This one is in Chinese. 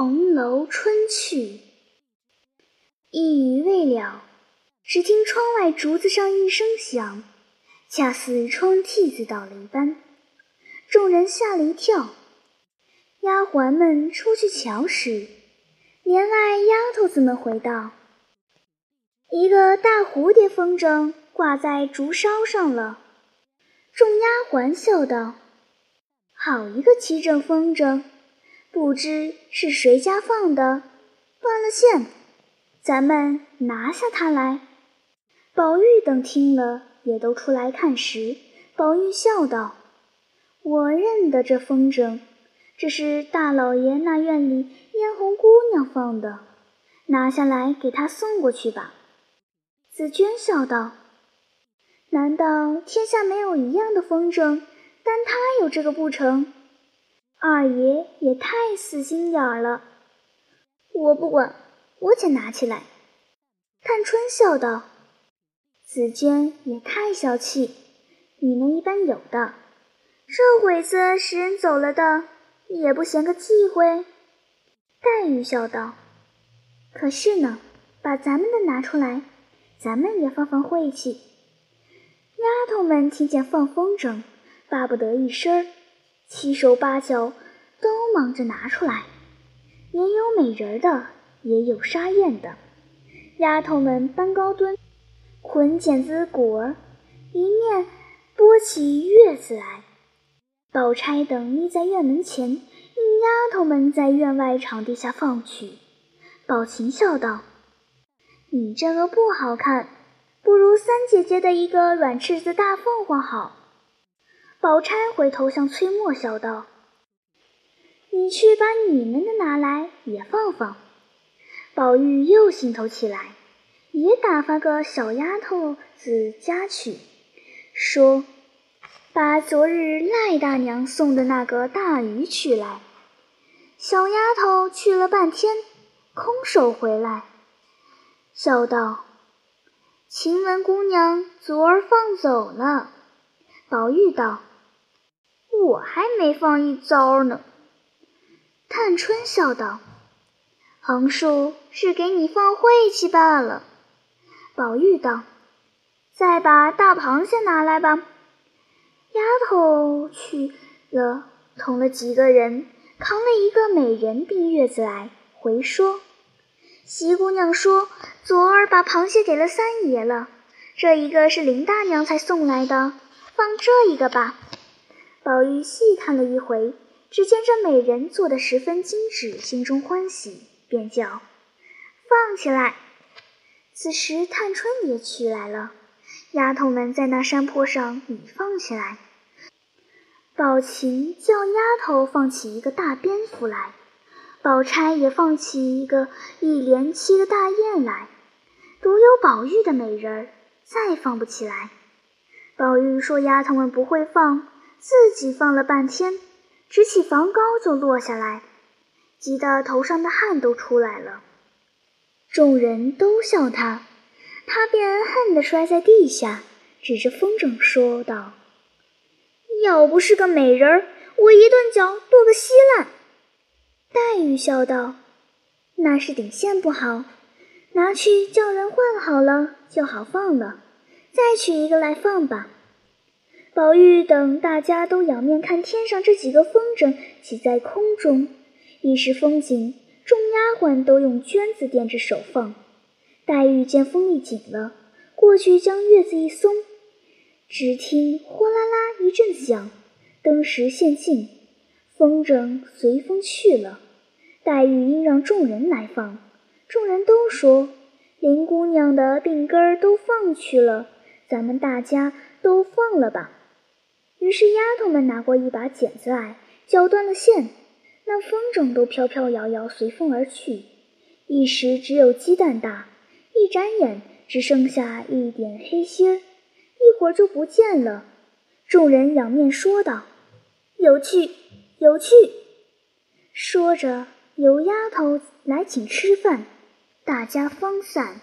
红楼春去，一语未了，只听窗外竹子上一声响，恰似窗屉子倒了一般。众人吓了一跳。丫鬟们出去瞧时，帘外丫头子们回道：“一个大蝴蝶风筝挂在竹梢上了。”众丫鬟笑道：“好一个齐整风筝！”不知是谁家放的，断了线，咱们拿下它来。宝玉等听了，也都出来看时，宝玉笑道：“我认得这风筝，这是大老爷那院里嫣红姑娘放的，拿下来给她送过去吧。”紫娟笑道：“难道天下没有一样的风筝，单她有这个不成？”二爷也太死心眼儿了，我不管，我且拿起来。探春笑道：“紫娟也太小气，你们一般有的，这会子使人走了的，也不嫌个忌讳。”黛玉笑道：“可是呢，把咱们的拿出来，咱们也放放晦气。”丫头们听见放风筝，巴不得一声儿。七手八脚都忙着拿出来，也有美人的，也有沙燕的。丫头们搬高墩，捆剪子鼓儿，一面拨起月子来。宝钗等立在院门前，令丫头们在院外场地下放去。宝琴笑道：“你这个不好看，不如三姐姐的一个软翅子大凤凰好。”宝钗回头向崔墨笑道：“你去把你们的拿来也放放。”宝玉又兴头起来，也打发个小丫头子家去，说：“把昨日赖大娘送的那个大鱼取来。”小丫头去了半天，空手回来，笑道：“晴雯姑娘昨儿放走了。”宝玉道。我还没放一遭呢。探春笑道：“横竖是给你放晦气罢了。”宝玉道：“再把大螃蟹拿来吧。”丫头去了，同了几个人，扛了一个美人冰月子来，回说：“席姑娘说，昨儿把螃蟹给了三爷了，这一个是林大娘才送来的，放这一个吧。”宝玉细看了一回，只见这美人做的十分精致，心中欢喜，便叫放起来。此时探春也去来了，丫头们在那山坡上已放起来。宝琴叫丫头放起一个大蝙蝠来，宝钗也放起一个一连七个大雁来，独有宝玉的美人儿再放不起来。宝玉说丫头们不会放。自己放了半天，直起房高就落下来，急得头上的汗都出来了。众人都笑他，他便恨得摔在地下，指着风筝说道：“要不是个美人儿，我一顿脚剁个稀烂。”黛玉笑道：“那是顶线不好，拿去叫人换好了就好放了，再取一个来放吧。”宝玉等大家都仰面看天上这几个风筝起在空中，一时风景。众丫鬟都用绢子垫着手放。黛玉见风力紧了，过去将月子一松，只听哗啦啦一阵响，灯石现尽，风筝随风去了。黛玉应让众人来放，众人都说林姑娘的病根儿都放去了，咱们大家都放了吧。于是丫头们拿过一把剪子来，绞断了线，那风筝都飘飘摇摇，随风而去。一时只有鸡蛋大，一眨眼只剩下一点黑心儿，一会儿就不见了。众人仰面说道：“有趣，有趣。”说着，由丫头来请吃饭，大家方散。